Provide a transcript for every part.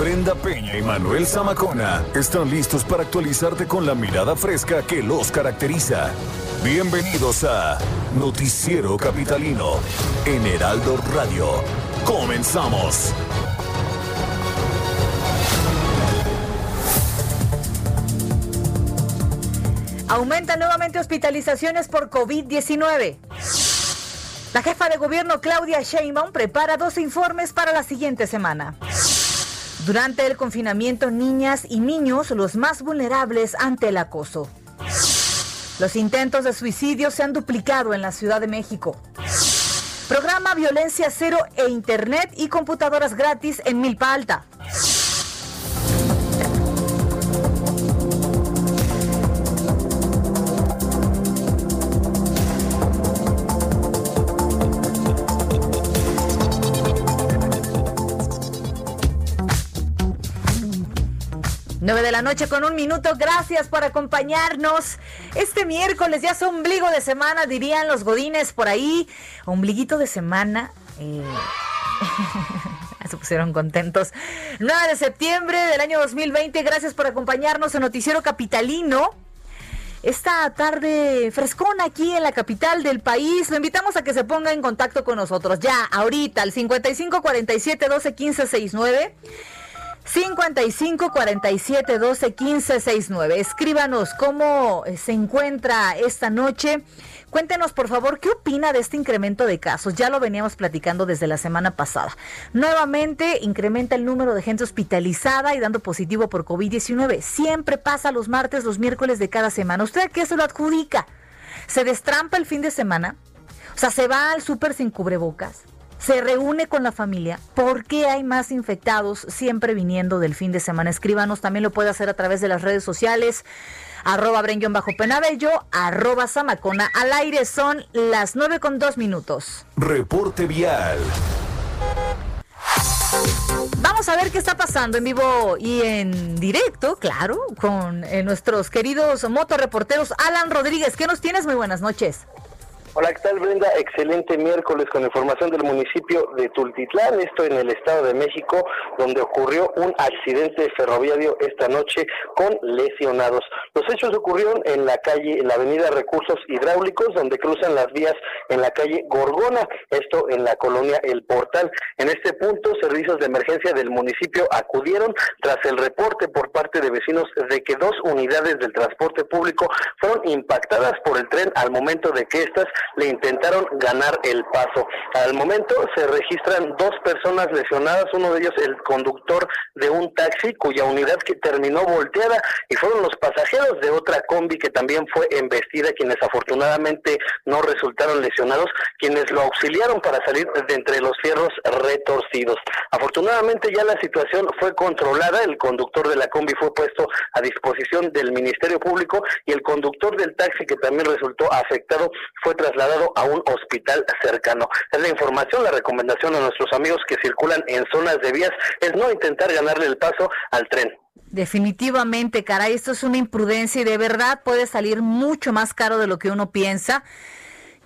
Brenda Peña y Manuel Zamacona están listos para actualizarte con la mirada fresca que los caracteriza. Bienvenidos a Noticiero Capitalino en Heraldo Radio. Comenzamos. Aumentan nuevamente hospitalizaciones por COVID-19. La jefa de gobierno Claudia Sheinbaum prepara dos informes para la siguiente semana. Durante el confinamiento, niñas y niños los más vulnerables ante el acoso. Los intentos de suicidio se han duplicado en la Ciudad de México. Programa Violencia Cero e Internet y computadoras gratis en Milpa Alta. 9 de la noche con un minuto. Gracias por acompañarnos. Este miércoles ya es ombligo de semana, dirían los godines por ahí. Ombliguito de semana. Eh, se pusieron contentos. 9 de septiembre del año 2020. Gracias por acompañarnos en Noticiero Capitalino. Esta tarde frescona aquí en la capital del país. Lo invitamos a que se ponga en contacto con nosotros ya, ahorita, al 55 47 12 15 69. 55 47 12 15 69. Escríbanos cómo eh, se encuentra esta noche. Cuéntenos, por favor, qué opina de este incremento de casos. Ya lo veníamos platicando desde la semana pasada. Nuevamente incrementa el número de gente hospitalizada y dando positivo por COVID-19. Siempre pasa los martes, los miércoles de cada semana. ¿Usted a qué se lo adjudica? ¿Se destrampa el fin de semana? O sea, ¿se va al súper sin cubrebocas? Se reúne con la familia. ¿Por qué hay más infectados siempre viniendo del fin de semana? Escríbanos, también lo puede hacer a través de las redes sociales. Arroba Brenguión bajo Penabello, arroba Samacona. Al aire son las nueve con dos minutos. Reporte vial. Vamos a ver qué está pasando en vivo y en directo, claro, con eh, nuestros queridos motorreporteros. Alan Rodríguez, ¿qué nos tienes? Muy buenas noches. Hola, ¿qué tal Brenda? Excelente miércoles con información del municipio de Tultitlán, esto en el Estado de México, donde ocurrió un accidente ferroviario esta noche con lesionados. Los hechos ocurrieron en la calle, en la avenida Recursos Hidráulicos, donde cruzan las vías en la calle Gorgona, esto en la colonia El Portal. En este punto, servicios de emergencia del municipio acudieron tras el reporte por parte de vecinos de que dos unidades del transporte público fueron impactadas por el tren al momento de que estas le intentaron ganar el paso. Al momento se registran dos personas lesionadas, uno de ellos el conductor de un taxi cuya unidad que terminó volteada y fueron los pasajeros de otra combi que también fue embestida, quienes afortunadamente no resultaron lesionados, quienes lo auxiliaron para salir de entre los fierros retorcidos. Afortunadamente ya la situación fue controlada, el conductor de la combi fue puesto a disposición del Ministerio Público y el conductor del taxi que también resultó afectado fue trasladado a un hospital cercano. Es la información, la recomendación a nuestros amigos que circulan en zonas de vías es no intentar ganarle el paso al tren. Definitivamente, caray, esto es una imprudencia y de verdad puede salir mucho más caro de lo que uno piensa.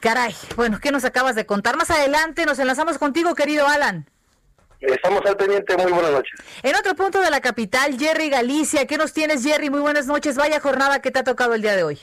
Caray, bueno, ¿qué nos acabas de contar? Más adelante nos enlazamos contigo, querido Alan. Estamos al pendiente, muy buenas noches. En otro punto de la capital, Jerry Galicia, ¿qué nos tienes, Jerry? Muy buenas noches. Vaya jornada que te ha tocado el día de hoy.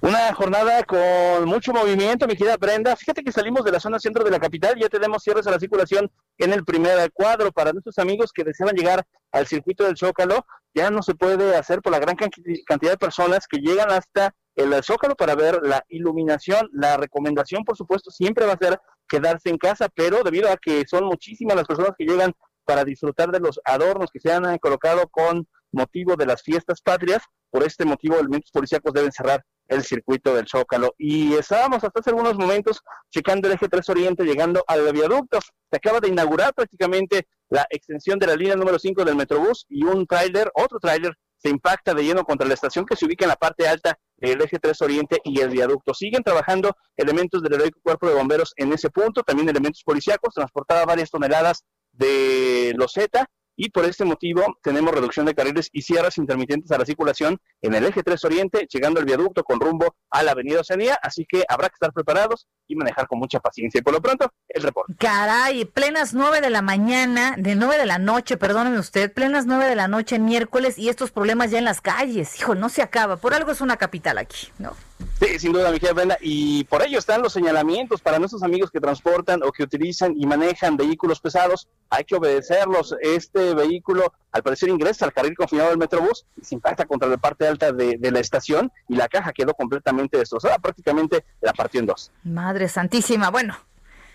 Una jornada con mucho movimiento, mi querida Brenda. Fíjate que salimos de la zona centro de la capital, ya tenemos cierres a la circulación en el primer cuadro. Para nuestros amigos que desean llegar al circuito del Zócalo, ya no se puede hacer por la gran cantidad de personas que llegan hasta el Zócalo para ver la iluminación. La recomendación, por supuesto, siempre va a ser quedarse en casa, pero debido a que son muchísimas las personas que llegan para disfrutar de los adornos que se han colocado con motivo de las fiestas patrias, por este motivo elementos policíacos deben cerrar el circuito del Zócalo. Y estábamos hasta hace algunos momentos checando el eje 3 Oriente, llegando al viaducto. Se acaba de inaugurar prácticamente la extensión de la línea número 5 del Metrobús y un tráiler, otro tráiler, se impacta de lleno contra la estación que se ubica en la parte alta del eje 3 Oriente y el viaducto. Siguen trabajando elementos del heroico cuerpo de bomberos en ese punto, también elementos policíacos, transportada varias toneladas de loseta y por este motivo tenemos reducción de carriles y cierres intermitentes a la circulación en el eje 3 Oriente, llegando al viaducto con rumbo a la avenida Oceanía, así que habrá que estar preparados y manejar con mucha paciencia. Y por lo pronto, el reporte. Caray, plenas 9 de la mañana, de 9 de la noche, perdóneme usted, plenas 9 de la noche miércoles y estos problemas ya en las calles. Hijo, no se acaba, por algo es una capital aquí, ¿no? Sí, sin duda, mi querida Brenda, y por ello están los señalamientos para nuestros amigos que transportan o que utilizan y manejan vehículos pesados. Hay que obedecerlos. Este vehículo, al parecer, ingresa al carril confinado del Metrobús y se impacta contra la parte alta de, de la estación y la caja quedó completamente destrozada, prácticamente la partió en dos. Madre santísima, bueno.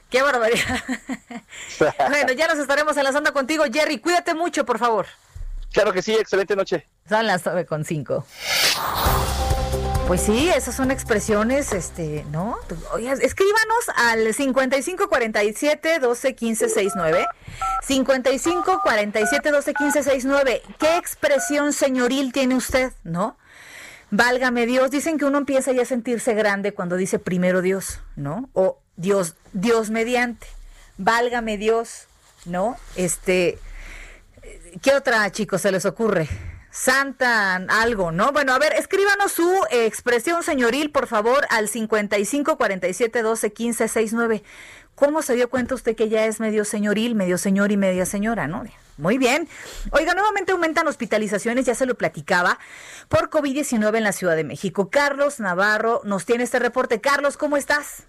Qué barbaridad. bueno, ya nos estaremos enlazando contigo, Jerry. Cuídate mucho, por favor. Claro que sí, excelente noche. Son las 9 con 5. Pues sí, esas son expresiones, este, ¿no? Escríbanos al 5547 12 15 69. 5547 12 15 69. ¿Qué expresión señoril tiene usted, no? Válgame Dios, dicen que uno empieza ya a sentirse grande cuando dice primero Dios, ¿no? O Dios, Dios mediante. Válgame Dios, ¿no? Este, ¿qué otra, chicos, se les ocurre? Santa, algo, ¿no? Bueno, a ver, escríbanos su expresión señoril, por favor, al 55 47 12 15 69. ¿Cómo se dio cuenta usted que ya es medio señoril, medio señor y media señora, no? Muy bien. Oiga, nuevamente aumentan hospitalizaciones, ya se lo platicaba, por COVID-19 en la Ciudad de México. Carlos Navarro nos tiene este reporte. Carlos, ¿cómo estás?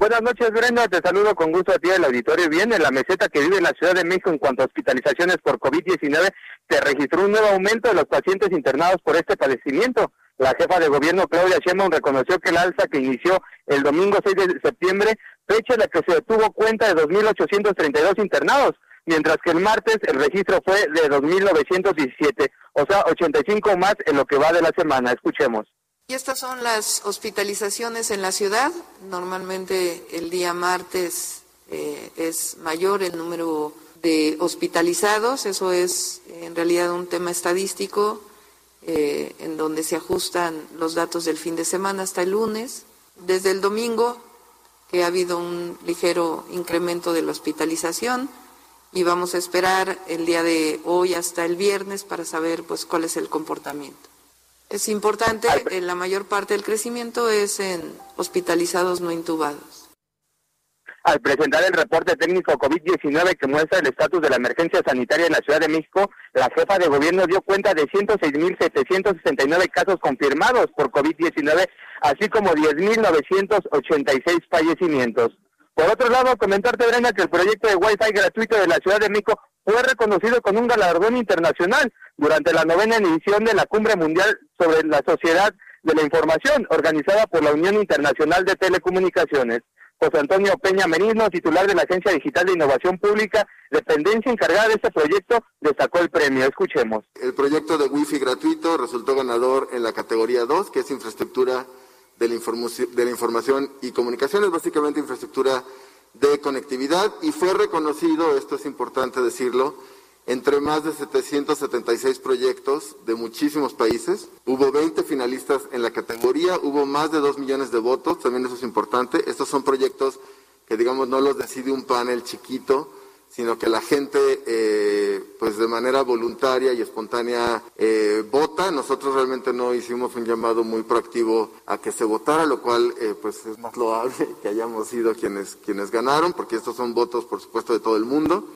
Buenas noches, Brenda. Te saludo con gusto a ti del auditorio. Bien, en la meseta que vive la Ciudad de México en cuanto a hospitalizaciones por COVID-19, se registró un nuevo aumento de los pacientes internados por este padecimiento. La jefa de gobierno, Claudia Sheinbaum, reconoció que el alza que inició el domingo 6 de septiembre, fecha en la que se tuvo cuenta de 2.832 internados, mientras que el martes el registro fue de 2.917, o sea, 85 más en lo que va de la semana. Escuchemos. Y estas son las hospitalizaciones en la ciudad. Normalmente el día martes eh, es mayor el número de hospitalizados. Eso es en realidad un tema estadístico eh, en donde se ajustan los datos del fin de semana hasta el lunes. Desde el domingo, que ha habido un ligero incremento de la hospitalización y vamos a esperar el día de hoy hasta el viernes para saber pues cuál es el comportamiento. Es importante, en la mayor parte del crecimiento es en hospitalizados no intubados. Al presentar el reporte técnico COVID-19 que muestra el estatus de la emergencia sanitaria en la Ciudad de México, la jefa de gobierno dio cuenta de 106.769 casos confirmados por COVID-19, así como 10.986 fallecimientos. Por otro lado, comentarte, Brenda, que el proyecto de Wi-Fi gratuito de la Ciudad de México fue reconocido con un galardón internacional durante la novena edición de la Cumbre Mundial sobre la Sociedad de la Información, organizada por la Unión Internacional de Telecomunicaciones. José Antonio Peña Merino, titular de la Agencia Digital de Innovación Pública, dependencia encargada de este proyecto, destacó el premio. Escuchemos. El proyecto de Wi-Fi gratuito resultó ganador en la categoría 2, que es infraestructura de la, de la información y comunicaciones, básicamente infraestructura de conectividad y fue reconocido, esto es importante decirlo, entre más de 776 proyectos de muchísimos países. Hubo 20 finalistas en la categoría, hubo más de 2 millones de votos, también eso es importante. Estos son proyectos que, digamos, no los decide un panel chiquito, sino que la gente, eh, pues de manera voluntaria y espontánea, eh, vota. Nosotros realmente no hicimos un llamado muy proactivo a que se votara, lo cual, eh, pues es más loable que hayamos sido quienes, quienes ganaron, porque estos son votos, por supuesto, de todo el mundo.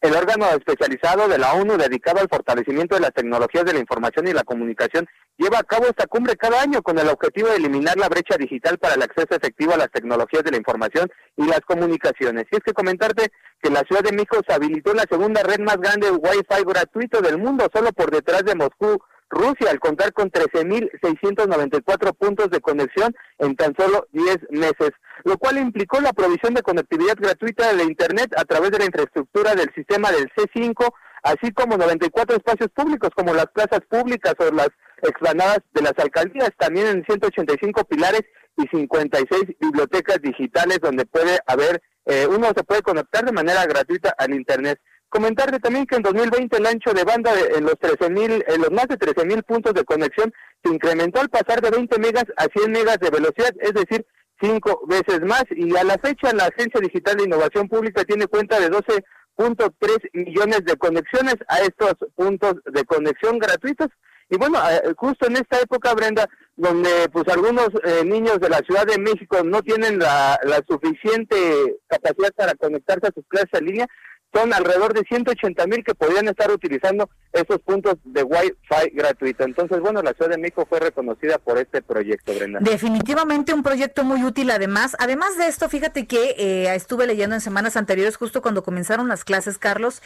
El órgano especializado de la ONU dedicado al fortalecimiento de las tecnologías de la información y la comunicación lleva a cabo esta cumbre cada año con el objetivo de eliminar la brecha digital para el acceso efectivo a las tecnologías de la información y las comunicaciones. Y es que comentarte que la Ciudad de México se habilitó la segunda red más grande de Wi-Fi gratuito del mundo, solo por detrás de Moscú, Rusia, al contar con 13.694 puntos de conexión en tan solo 10 meses, lo cual implicó la provisión de conectividad gratuita de Internet a través de la infraestructura del sistema del C5 así como 94 espacios públicos como las plazas públicas o las explanadas de las alcaldías, también en 185 pilares y 56 bibliotecas digitales donde puede haber, eh, uno se puede conectar de manera gratuita al Internet. Comentarle también que en 2020 el ancho de banda en los 13.000, en los más de 13.000 puntos de conexión se incrementó al pasar de 20 megas a 100 megas de velocidad, es decir, cinco veces más. Y a la fecha la Agencia Digital de Innovación Pública tiene cuenta de 12.3 millones de conexiones a estos puntos de conexión gratuitos. Y bueno, eh, justo en esta época, Brenda, donde pues algunos eh, niños de la Ciudad de México no tienen la, la suficiente capacidad para conectarse a sus clases en línea, son alrededor de 180 mil que podrían estar utilizando esos puntos de Wi-Fi gratuito. Entonces, bueno, la Ciudad de México fue reconocida por este proyecto, Brenda. Definitivamente un proyecto muy útil, además. Además de esto, fíjate que eh, estuve leyendo en semanas anteriores, justo cuando comenzaron las clases, Carlos,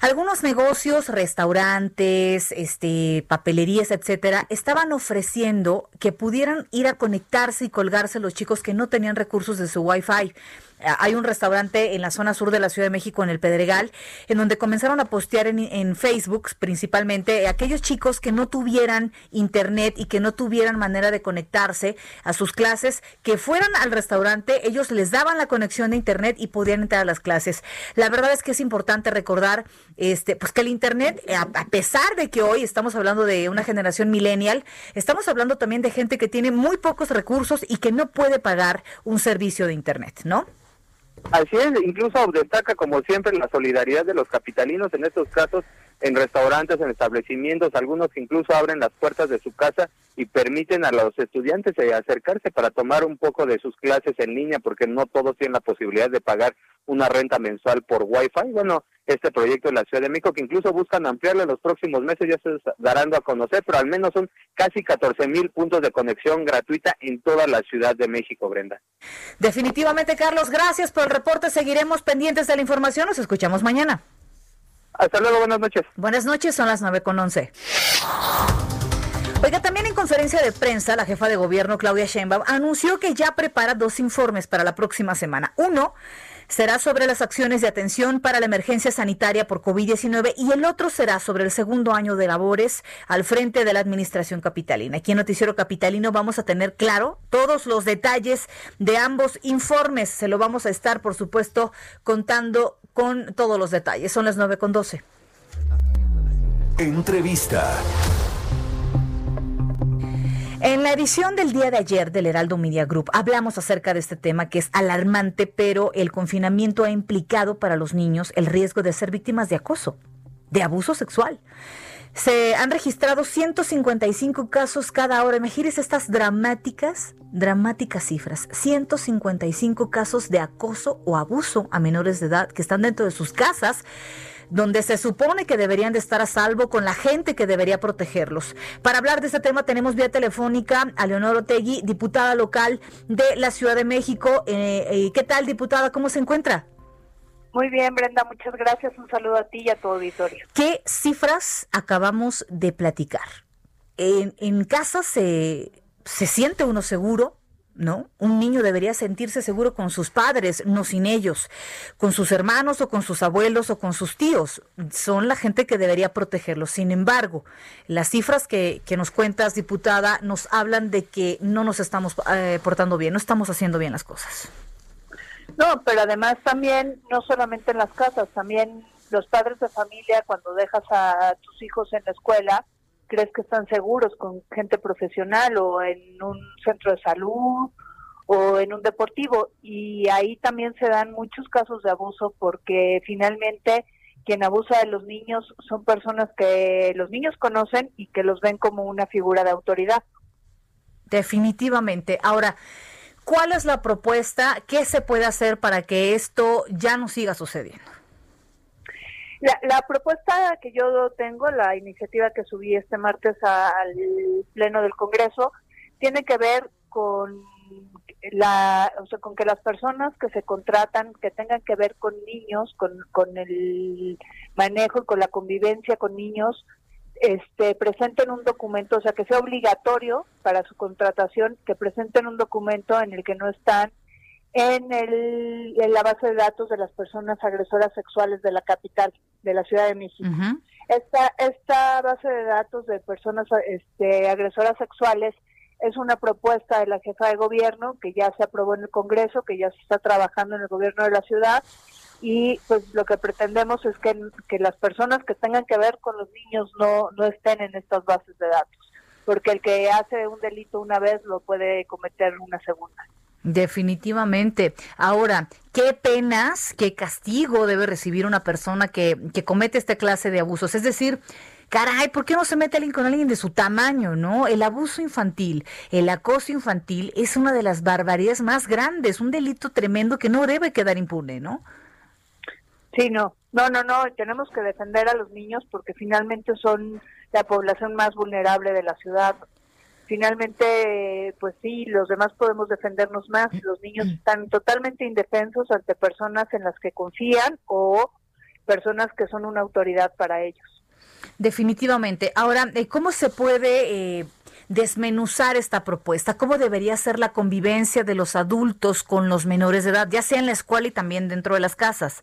algunos negocios, restaurantes, este, papelerías, etcétera, estaban ofreciendo que pudieran ir a conectarse y colgarse los chicos que no tenían recursos de su Wi-Fi. Eh, hay un restaurante en la zona sur de la Ciudad de México, en el Pedregal, en donde comenzaron a postear en, Facebook principalmente aquellos chicos que no tuvieran internet y que no tuvieran manera de conectarse a sus clases, que fueran al restaurante, ellos les daban la conexión de internet y podían entrar a las clases. La verdad es que es importante recordar este, pues que el internet, a, a pesar de que hoy estamos hablando de una generación millennial, estamos hablando también de gente que tiene muy pocos recursos y que no puede pagar un servicio de internet, ¿no? Así es, incluso destaca como siempre la solidaridad de los capitalinos en estos casos en restaurantes, en establecimientos, algunos incluso abren las puertas de su casa y permiten a los estudiantes eh, acercarse para tomar un poco de sus clases en línea porque no todos tienen la posibilidad de pagar una renta mensual por Wi-Fi. Bueno, este proyecto de la Ciudad de México que incluso buscan ampliarlo en los próximos meses, ya se darán a conocer, pero al menos son casi 14 mil puntos de conexión gratuita en toda la Ciudad de México, Brenda. Definitivamente, Carlos, gracias por el reporte. Seguiremos pendientes de la información. Nos escuchamos mañana. Hasta luego, buenas noches. Buenas noches, son las 9 con 11. Oiga, también en conferencia de prensa, la jefa de gobierno, Claudia Sheinbaum, anunció que ya prepara dos informes para la próxima semana. Uno será sobre las acciones de atención para la emergencia sanitaria por COVID-19 y el otro será sobre el segundo año de labores al frente de la administración capitalina. Aquí en Noticiero Capitalino vamos a tener claro todos los detalles de ambos informes. Se lo vamos a estar, por supuesto, contando con todos los detalles. Son las 9 con 12. Entrevista. En la edición del día de ayer del Heraldo Media Group hablamos acerca de este tema que es alarmante, pero el confinamiento ha implicado para los niños el riesgo de ser víctimas de acoso, de abuso sexual. Se han registrado 155 casos cada hora. Imagínense estas dramáticas, dramáticas cifras. 155 casos de acoso o abuso a menores de edad que están dentro de sus casas donde se supone que deberían de estar a salvo con la gente que debería protegerlos. Para hablar de este tema tenemos vía telefónica a Leonor Otegui, diputada local de la Ciudad de México. Eh, eh, ¿Qué tal, diputada? ¿Cómo se encuentra? Muy bien, Brenda, muchas gracias. Un saludo a ti y a tu auditorio. ¿Qué cifras acabamos de platicar? En, en casa se, se siente uno seguro, ¿no? Un niño debería sentirse seguro con sus padres, no sin ellos, con sus hermanos o con sus abuelos o con sus tíos. Son la gente que debería protegerlos. Sin embargo, las cifras que, que nos cuentas, diputada, nos hablan de que no nos estamos eh, portando bien, no estamos haciendo bien las cosas. No, pero además también, no solamente en las casas, también los padres de familia, cuando dejas a tus hijos en la escuela, crees que están seguros con gente profesional o en un centro de salud o en un deportivo y ahí también se dan muchos casos de abuso porque finalmente quien abusa de los niños son personas que los niños conocen y que los ven como una figura de autoridad. Definitivamente. Ahora, ¿cuál es la propuesta? ¿Qué se puede hacer para que esto ya no siga sucediendo? La, propuesta que yo tengo, la iniciativa que subí este martes al Pleno del Congreso, tiene que ver con la, o sea, con que las personas que se contratan, que tengan que ver con niños, con, con el manejo y con la convivencia con niños, este, presenten un documento, o sea, que sea obligatorio para su contratación, que presenten un documento en el que no están en, el, en la base de datos de las personas agresoras sexuales de la capital, de la Ciudad de México. esta, esta base de datos de personas este, agresoras sexuales es una propuesta de la jefa de gobierno que ya se aprobó en el Congreso, que ya se está trabajando en el gobierno de la ciudad y pues lo que pretendemos es que, que las personas que tengan que ver con los niños no, no estén en estas bases de datos, porque el que hace un delito una vez lo puede cometer una segunda. Definitivamente. Ahora, ¿qué penas, qué castigo debe recibir una persona que, que comete esta clase de abusos? Es decir, caray, ¿por qué no se mete alguien con alguien de su tamaño, no? El abuso infantil, el acoso infantil es una de las barbaridades más grandes, un delito tremendo que no debe quedar impune, ¿no? Sí, no, no, no, no, tenemos que defender a los niños porque finalmente son la población más vulnerable de la ciudad. Finalmente, pues sí, los demás podemos defendernos más. Los niños están totalmente indefensos ante personas en las que confían o personas que son una autoridad para ellos. Definitivamente. Ahora, eh, ¿cómo se puede eh, desmenuzar esta propuesta? ¿Cómo debería ser la convivencia de los adultos con los menores de edad, ya sea en la escuela y también dentro de las casas?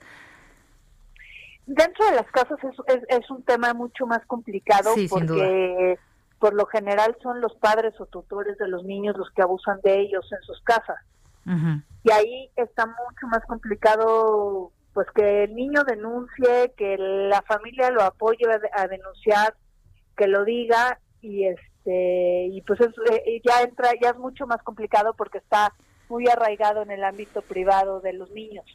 Dentro de las casas es, es, un tema mucho más complicado porque por lo general son los padres o tutores de los niños los que abusan de ellos en sus casas. Y ahí está mucho más complicado pues que el niño denuncie, que la familia lo apoye a, denunciar, que lo diga y este y pues eh, ya entra ya es mucho más complicado porque está muy arraigado en el ámbito privado de los niños.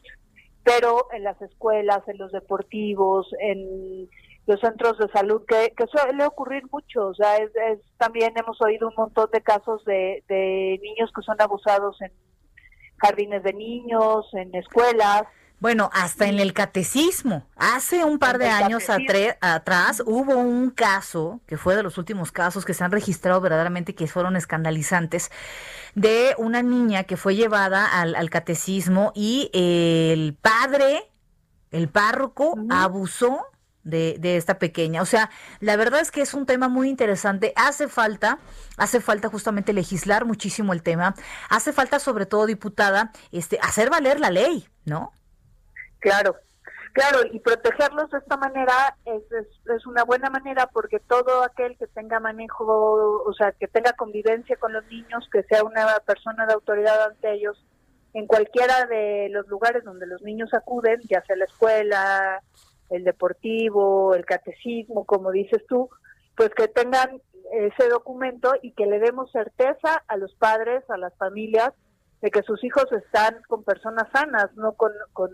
Pero en las escuelas, en los deportivos, en los centros de salud, que, que suele ocurrir mucho, o sea, es, también hemos oído un montón de casos de, de niños que son abusados en jardines de niños, en escuelas, bueno, hasta en el catecismo. Hace un par de años atrás hubo un caso, que fue de los últimos casos que se han registrado verdaderamente que fueron escandalizantes, de una niña que fue llevada al, catecismo y el padre, el párroco, abusó de, de, esta pequeña. O sea, la verdad es que es un tema muy interesante. Hace falta, hace falta justamente legislar muchísimo el tema. Hace falta, sobre todo, diputada, este, hacer valer la ley, ¿no? Claro, claro, y protegerlos de esta manera es, es, una buena manera porque todo aquel que tenga manejo, o sea, que tenga convivencia con los niños, que sea una persona de autoridad ante ellos, en cualquiera de los lugares donde los niños acuden, ya sea la escuela, el deportivo, el catecismo, como dices tú, pues que tengan ese documento y que le demos certeza a los padres, a las familias, de que sus hijos están con personas sanas, no con, con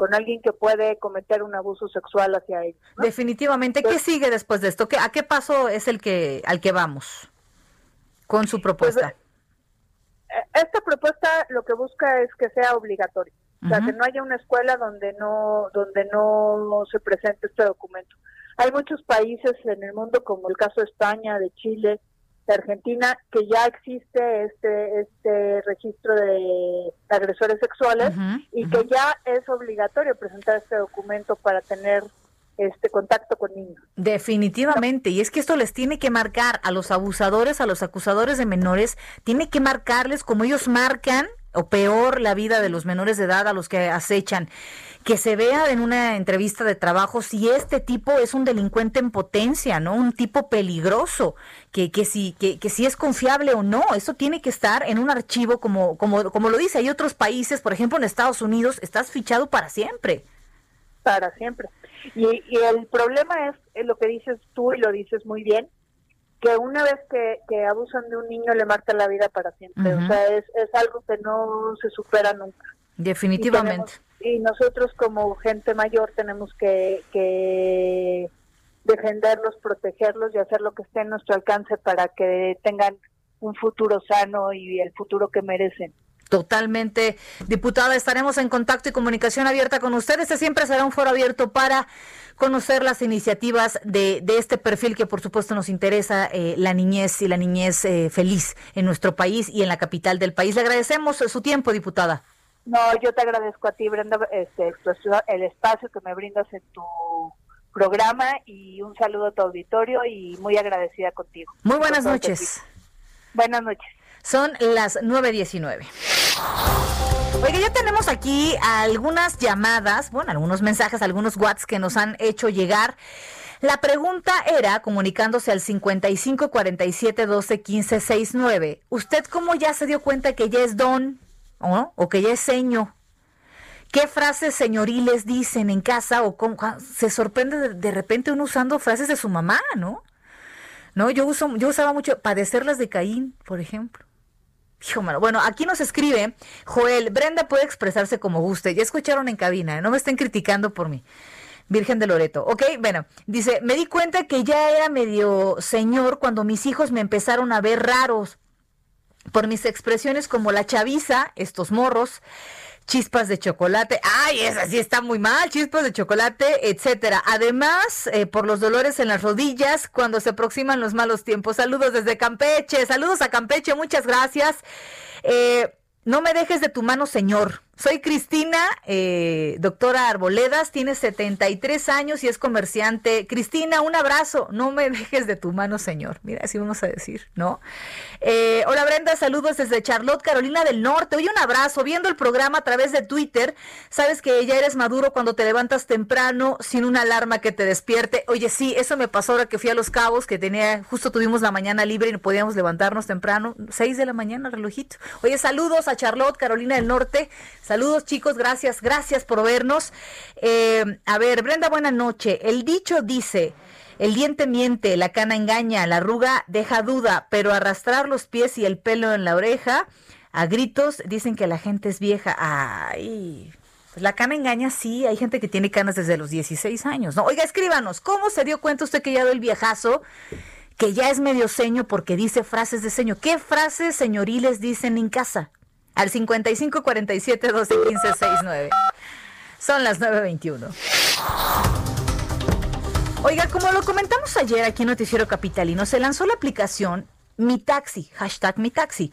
con alguien que puede cometer un abuso sexual hacia ellos. Definitivamente, ¿qué sigue después de esto? ¿Qué, ¿A qué paso es el que al que vamos con su propuesta? Pues, eh, esta propuesta lo que busca es que sea obligatorio, o sea, que no haya una escuela donde no donde no se presente este documento. Hay muchos países en el mundo, como el caso de España, de Chile, Argentina que ya existe este este registro de agresores sexuales y que ya es obligatorio presentar este documento para tener este contacto con niños. Definitivamente, y es que esto les tiene que marcar a los abusadores, a los acusadores de menores, tiene que marcarles como ellos marcan o peor la vida de los menores de edad a los que acechan. Que se vea en una entrevista de trabajo si este tipo es un delincuente en potencia, ¿no? Un tipo peligroso, que, que, si, que, que si es confiable o no. Eso tiene que estar en un archivo como, como, como lo dice. Hay otros países, por ejemplo en Estados Unidos, estás fichado para siempre. Para siempre. Y, y el problema es, es lo que dices tú y lo dices muy bien, que una vez que, que, abusan de un niño le marcan la vida para siempre. O sea, es, es algo que no se supera nunca. Definitivamente. Y, nosotros como gente mayor tenemos que, que defenderlos, protegerlos y hacer lo que esté en nuestro alcance para que tengan un futuro sano y el futuro que merecen. Totalmente, diputada, estaremos en contacto y comunicación abierta con ustedes. Este siempre será un foro abierto para conocer las iniciativas de, de este perfil que por supuesto nos interesa, eh, la niñez y la niñez eh, feliz en nuestro país y en la capital del país. Le agradecemos su tiempo, diputada. No, yo te agradezco a ti, Brenda, este, el espacio que me brindas en tu programa y un saludo a tu auditorio y muy agradecida contigo. Muy buenas noches. Buenas noches. Son las 9.19. Oiga, ya tenemos aquí algunas llamadas, bueno, algunos mensajes, algunos WhatsApp que nos han hecho llegar. La pregunta era, comunicándose al 55 47 12 15 69, ¿usted cómo ya se dio cuenta que ya es don o, o que ya es seño? ¿Qué frases señoriles dicen en casa o cómo, se sorprende de, de, repente uno usando frases de su mamá, ¿no? No, yo uso, yo usaba mucho padecerlas de Caín, por ejemplo. Bueno, aquí nos escribe Joel, Brenda puede expresarse como guste. Ya escucharon en cabina, no me estén criticando por mí. Virgen de Loreto. Ok, bueno, dice, me di cuenta que ya era medio señor cuando mis hijos me empezaron a ver raros por mis expresiones como la chaviza, estos morros, chispas de chocolate, ay, esa sí está muy mal, chispas de chocolate, etcétera. Además, eh, por los dolores en las rodillas cuando se aproximan los malos tiempos. Saludos desde Campeche, saludos a Campeche, muchas gracias. Eh, no me dejes de tu mano, señor. Soy Cristina, eh, doctora Arboledas, tiene 73 años y es comerciante. Cristina, un abrazo. No me dejes de tu mano, señor. Mira, así vamos a decir, ¿no? Eh, hola Brenda, saludos desde Charlotte, Carolina del Norte. Oye, un abrazo. Viendo el programa a través de Twitter, sabes que ya eres maduro cuando te levantas temprano sin una alarma que te despierte. Oye, sí, eso me pasó ahora que fui a Los Cabos, que tenía, justo tuvimos la mañana libre y no podíamos levantarnos temprano. 6 de la mañana, relojito. Oye, saludos a Charlotte, Carolina del Norte. Saludos chicos, gracias, gracias por vernos. Eh, a ver, Brenda, buena noche. El dicho dice, el diente miente, la cana engaña, la arruga deja duda, pero arrastrar los pies y el pelo en la oreja, a gritos dicen que la gente es vieja. Ay, pues la cana engaña, sí, hay gente que tiene canas desde los 16 años. ¿no? Oiga, escríbanos, ¿cómo se dio cuenta usted que ya dio el viejazo? Que ya es medio seño porque dice frases de seño. ¿Qué frases señoriles dicen en casa? Al 55 47 12 15 69. Son las 9.21. Oiga, como lo comentamos ayer aquí en Noticiero Capitalino, se lanzó la aplicación Mi Taxi, hashtag Mi Taxi,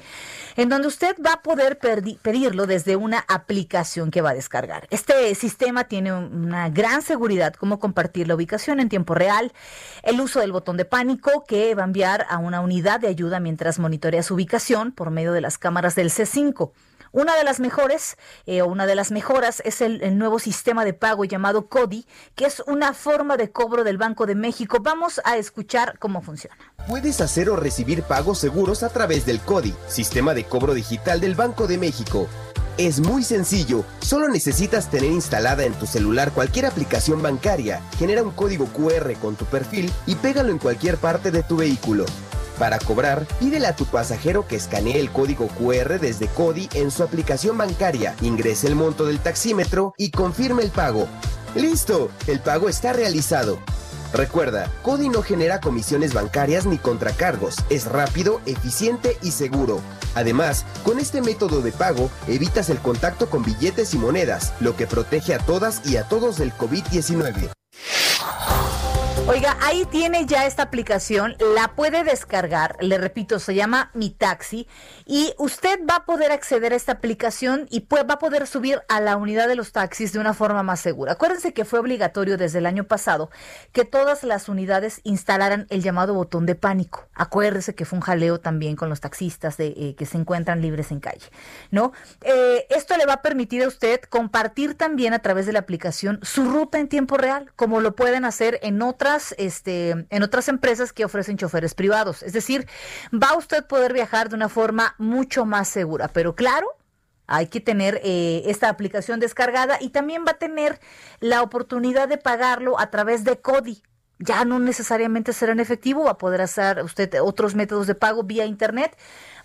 en donde usted va a poder pedirlo desde una aplicación que va a descargar. Este sistema tiene una gran seguridad, como compartir la ubicación en tiempo real, el uso del botón de pánico que va a enviar a una unidad de ayuda mientras monitorea su ubicación por medio de las cámaras del C5. Una de las mejores eh, o una de las mejoras es el, el, nuevo sistema de pago llamado CODI, que es una forma de cobro del Banco de México. Vamos a escuchar cómo funciona. Puedes hacer o recibir pagos seguros a través del CODI, sistema de cobro digital del Banco de México. Es muy sencillo, solo necesitas tener instalada en tu celular cualquier aplicación bancaria, genera un código QR con tu perfil y pégalo en cualquier parte de tu vehículo. Para cobrar, pídele a tu pasajero que escanee el código QR desde CODI en su aplicación bancaria, ingrese el monto del taxímetro y confirme el pago. ¡Listo! El pago está realizado. Recuerda, CODI no genera comisiones bancarias ni contracargos, es rápido, eficiente y seguro. Además, con este método de pago evitas el contacto con billetes y monedas, lo que protege a todas y a todos del COVID-19. Oiga, ahí tiene ya esta aplicación, la puede descargar, le repito, se llama Mi Taxi y usted va a poder acceder a esta aplicación y va a poder subir a la unidad de los taxis de una forma más segura. Acuérdense que fue obligatorio desde el año pasado que todas las unidades instalaran el llamado botón de pánico. Acuérdense que fue un jaleo también con los taxistas de, eh, que se encuentran libres en calle, ¿no? Eh, esto le va a permitir a usted compartir también a través de la aplicación su ruta en tiempo real, como lo pueden hacer en otras este, en otras empresas que ofrecen choferes privados. Es decir, va a usted poder viajar de una forma mucho más segura. Pero claro, hay que tener eh, esta aplicación descargada y también va a tener la oportunidad de pagarlo a través de CODI. Ya no necesariamente será en efectivo, va a poder hacer usted otros métodos de pago vía internet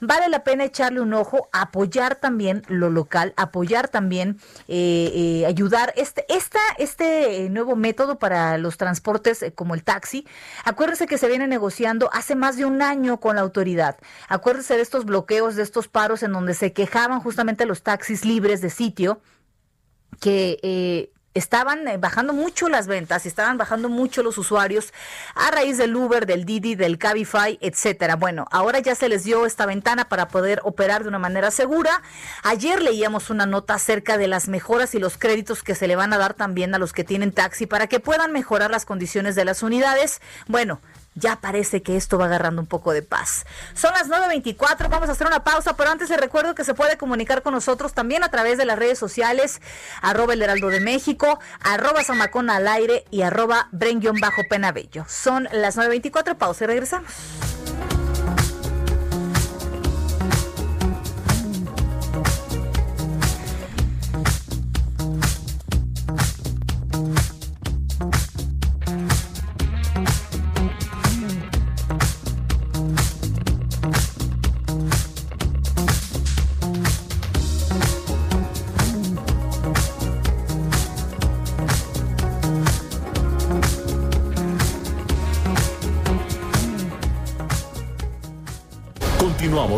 vale la pena echarle un ojo, apoyar también lo local, apoyar también, eh, eh, ayudar este, esta, este nuevo método para los transportes eh, como el taxi. Acuérdese que se viene negociando hace más de un año con la autoridad. Acuérdese de estos bloqueos, de estos paros en donde se quejaban justamente los taxis libres de sitio que eh, estaban eh, bajando mucho las ventas, estaban bajando mucho los usuarios a raíz del Uber, del Didi, del Cabify, etcétera. Bueno, ahora ya se les dio esta ventana para poder operar de una manera segura. Ayer leíamos una nota acerca de las mejoras y los créditos que se le van a dar también a los que tienen taxi para que puedan mejorar las condiciones de las unidades. Bueno, ya parece que esto va agarrando un poco de paz. Son las 9.24, vamos a hacer una pausa, pero antes les recuerdo que se puede comunicar con nosotros también a través de las redes sociales, arroba el heraldo de México, arroba Samacona al aire y arroba bajo penabello. Son las 9.24, pausa y regresamos.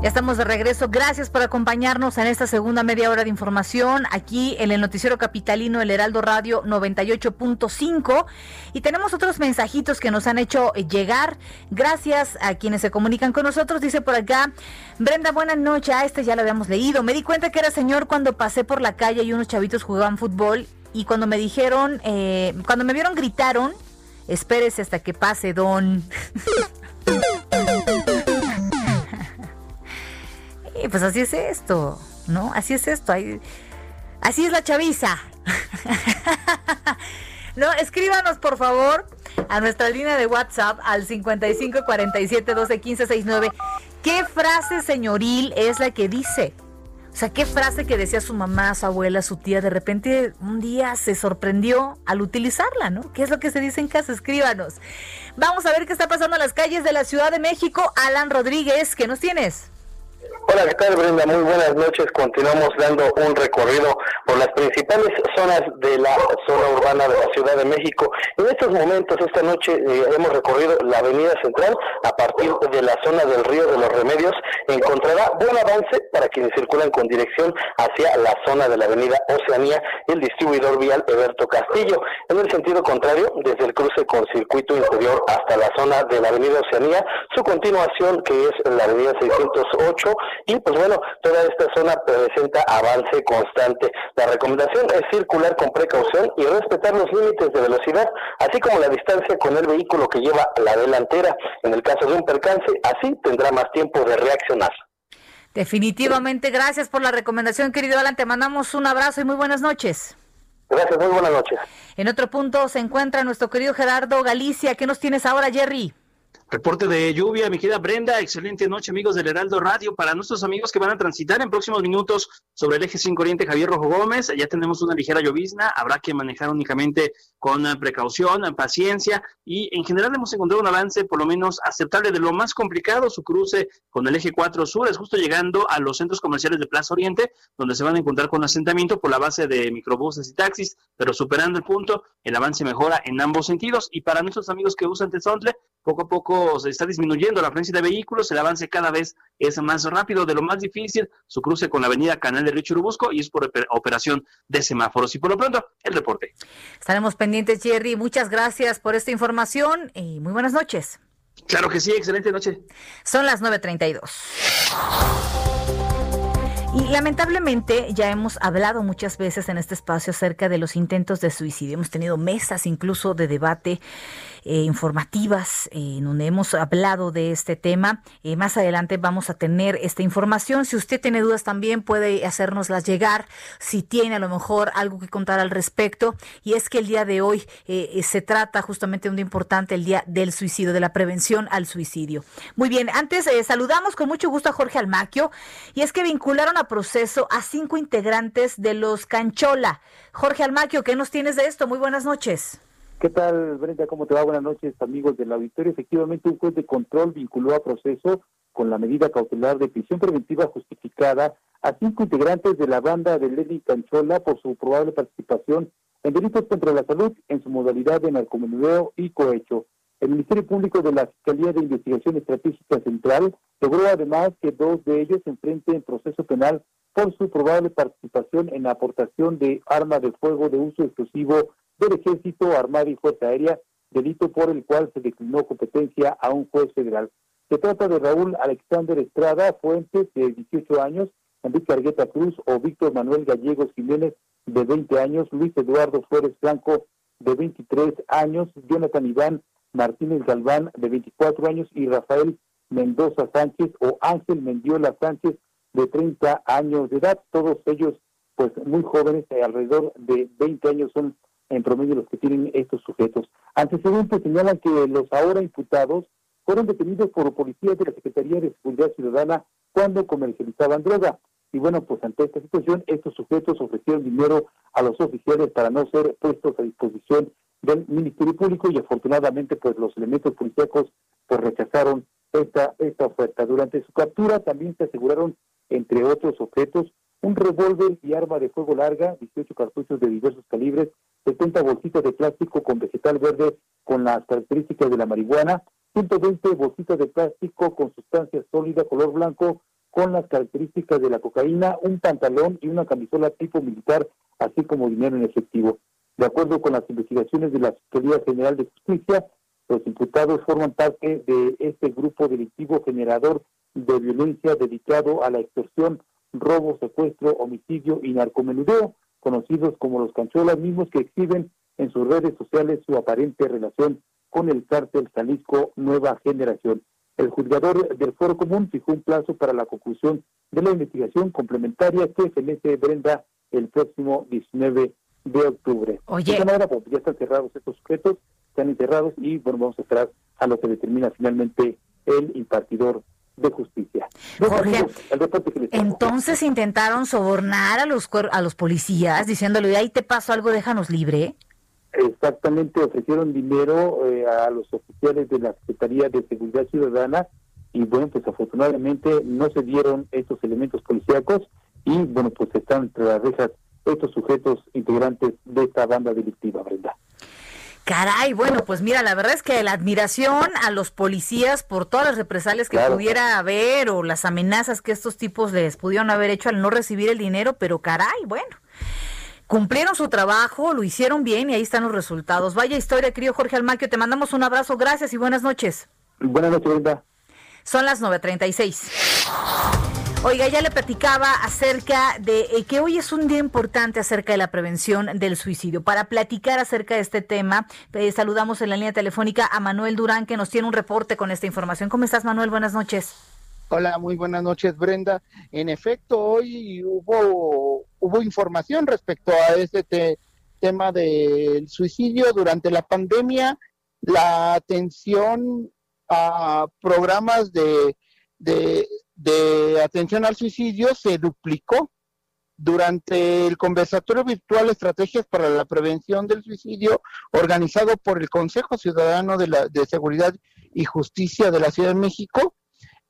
Ya estamos de regreso. Gracias por acompañarnos en esta segunda media hora de información aquí en el Noticiero Capitalino El Heraldo Radio 98.5. Y tenemos otros mensajitos que nos han hecho llegar. Gracias a quienes se comunican con nosotros. Dice por acá, Brenda, buenas noches. A este ya lo habíamos leído. Me di cuenta que era señor cuando pasé por la calle y unos chavitos jugaban fútbol. Y cuando me dijeron, eh, cuando me vieron, gritaron, espérese hasta que pase, don. pues así es esto, ¿no? Así es esto. Así es la chaviza. no, escríbanos por favor a nuestra línea de WhatsApp al 55 47 12 15 69. ¿Qué frase señoril es la que dice? O sea, ¿qué frase que decía su mamá, su abuela, su tía, de repente un día se sorprendió al utilizarla, ¿no? ¿Qué es lo que se dice en casa? Escríbanos. Vamos a ver qué está pasando en las calles de la Ciudad de México. Alan Rodríguez, ¿qué nos tienes? Hola, ¿qué tal Brenda? Muy buenas noches. Continuamos dando un recorrido por las principales zonas de la zona urbana de la Ciudad de México. En estos momentos, esta noche, eh, hemos recorrido la Avenida Central a partir de la zona del Río de los Remedios. Encontrará buen avance para quienes circulan con dirección hacia la zona de la Avenida Oceanía y el distribuidor vial Eberto Castillo. En el sentido contrario, desde el cruce con circuito interior hasta la zona de la Avenida Oceanía, su continuación, que es la Avenida 608, y pues bueno, toda esta zona presenta avance constante. La recomendación es circular con precaución y respetar los límites de velocidad, así como la distancia con el vehículo que lleva la delantera. En el caso de un percance, así tendrá más tiempo de reaccionar. Definitivamente, gracias por la recomendación, querido Alan. Te mandamos un abrazo y muy buenas noches. Gracias, muy buenas noches. En otro punto se encuentra nuestro querido Gerardo Galicia. ¿Qué nos tienes ahora, Jerry? Reporte de lluvia, mi querida Brenda. Excelente noche, amigos del Heraldo Radio. Para nuestros amigos que van a transitar en próximos minutos sobre el eje 5 Oriente Javier Rojo Gómez, ya tenemos una ligera llovizna. Habrá que manejar únicamente con precaución, paciencia y en general hemos encontrado un avance por lo menos aceptable de lo más complicado. Su cruce con el eje 4 Sur es justo llegando a los centros comerciales de Plaza Oriente, donde se van a encontrar con asentamiento por la base de microbuses y taxis, pero superando el punto, el avance mejora en ambos sentidos. Y para nuestros amigos que usan Tezontle, poco a poco se está disminuyendo la frecuencia de vehículos, el avance cada vez es más rápido, de lo más difícil, su cruce con la avenida Canal de Río Churubusco y es por operación de semáforos. Y por lo pronto, el reporte. Estaremos pendientes, Jerry. Muchas gracias por esta información y muy buenas noches. Claro que sí, excelente noche. Son las 9.32. Y lamentablemente ya hemos hablado muchas veces en este espacio acerca de los intentos de suicidio. Hemos tenido mesas incluso de debate eh, informativas eh, en donde hemos hablado de este tema. Eh, más adelante vamos a tener esta información. Si usted tiene dudas también puede hacérnoslas llegar. Si tiene a lo mejor algo que contar al respecto. Y es que el día de hoy se trata justamente de un día importante, el día del suicidio, de la prevención al suicidio. Muy bien, antes saludamos con mucho gusto a Jorge Almaquio. Y es que vincularon a proceso a cinco integrantes de los Canchola. Jorge Almaquio, ¿qué nos tienes de esto? Muy buenas noches. ¿Qué tal, Brenda? ¿Cómo te va? Buenas noches, amigos del auditorio. Efectivamente, un juez de control vinculó a proceso con la medida cautelar de prisión preventiva justificada a cinco integrantes de la banda de Lenny Canchola por su probable participación en delitos contra la salud en su modalidad de narcomenudeo y cohecho. El Ministerio Público de la Fiscalía de Investigación Estratégica Central logró además que dos de ellos se enfrenten proceso penal por su probable participación en la aportación de arma de fuego de uso exclusivo del Ejército, Armada y Fuerza Aérea, delito por el cual se declinó competencia a un juez federal. Se trata de Raúl Alexander Estrada Fuentes, de 18 años, Enrique Argueta Cruz o Víctor Manuel Gallegos Jiménez, de 20 años, Luis Eduardo Flores Blanco, de 23 años, Jonathan Iván Martínez Galván, de 24 años, y Rafael Mendoza Sánchez o Ángel Mendiola Sánchez, de 30 años de edad. Todos ellos, pues muy jóvenes, alrededor de 20 años son en promedio los que tienen estos sujetos. Antecedentes señalan que los ahora imputados fueron detenidos por policías de la Secretaría de Seguridad Ciudadana cuando comercializaban droga. Y bueno, pues ante esta situación, estos sujetos ofrecieron dinero a los oficiales para no ser puestos a disposición del Ministerio Público y afortunadamente pues los elementos policíacos pues rechazaron esta, esta oferta. Durante su captura también se aseguraron, entre otros objetos, un revólver y arma de fuego larga, 18 cartuchos de diversos calibres, 70 bolsitas de plástico con vegetal verde con las características de la marihuana, 120 bolsitas de plástico con sustancia sólida color blanco con las características de la cocaína, un pantalón y una camisola tipo militar, así como dinero en efectivo. De acuerdo con las investigaciones de la Fiscalía General de Justicia, los imputados forman parte de este grupo delictivo generador de violencia dedicado a la extorsión, robo, secuestro, homicidio y narcomenudeo, conocidos como los cancholas mismos que exhiben en sus redes sociales su aparente relación con el cártel Jalisco Nueva Generación. El juzgador del Foro Común fijó un plazo para la conclusión de la investigación complementaria que se mete Brenda el próximo 19 de octubre. Oye. De esta manera, pues, ya están cerrados estos sujetos, están enterrados y bueno, vamos a esperar a lo que determina finalmente el impartidor de justicia. Jorge, entonces intentaron sobornar a los a los policías diciéndole, ahí te paso algo, déjanos libre. Exactamente, ofrecieron dinero eh, a los oficiales de la Secretaría de Seguridad Ciudadana y bueno, pues afortunadamente no se dieron estos elementos policíacos y bueno, pues están entre las rejas estos sujetos integrantes de esta banda delictiva, Brenda. Caray, bueno, pues mira, la verdad es que la admiración a los policías por todas las represalias que pudiera haber o las amenazas que estos tipos les pudieron haber hecho al no recibir el dinero, pero caray, bueno, cumplieron su trabajo, lo hicieron bien y ahí están los resultados. Vaya historia, querido Jorge Almaquio, te mandamos un abrazo, gracias y buenas noches. Buenas noches, Brenda. Son las 9.36. Oiga, ya le platicaba acerca de eh, que hoy es un día importante acerca de la prevención del suicidio. Para platicar acerca de este tema, eh, saludamos en la línea telefónica a Manuel Durán, que nos tiene un reporte con esta información. ¿Cómo estás, Manuel? Buenas noches. Hola, muy buenas noches, Brenda. En efecto, hoy hubo, hubo información respecto a este tema del suicidio durante la pandemia. La atención a programas de, de de atención al suicidio se duplicó durante el conversatorio virtual Estrategias para la Prevención del Suicidio, organizado por el Consejo Ciudadano de, la, de Seguridad y Justicia de la Ciudad de México,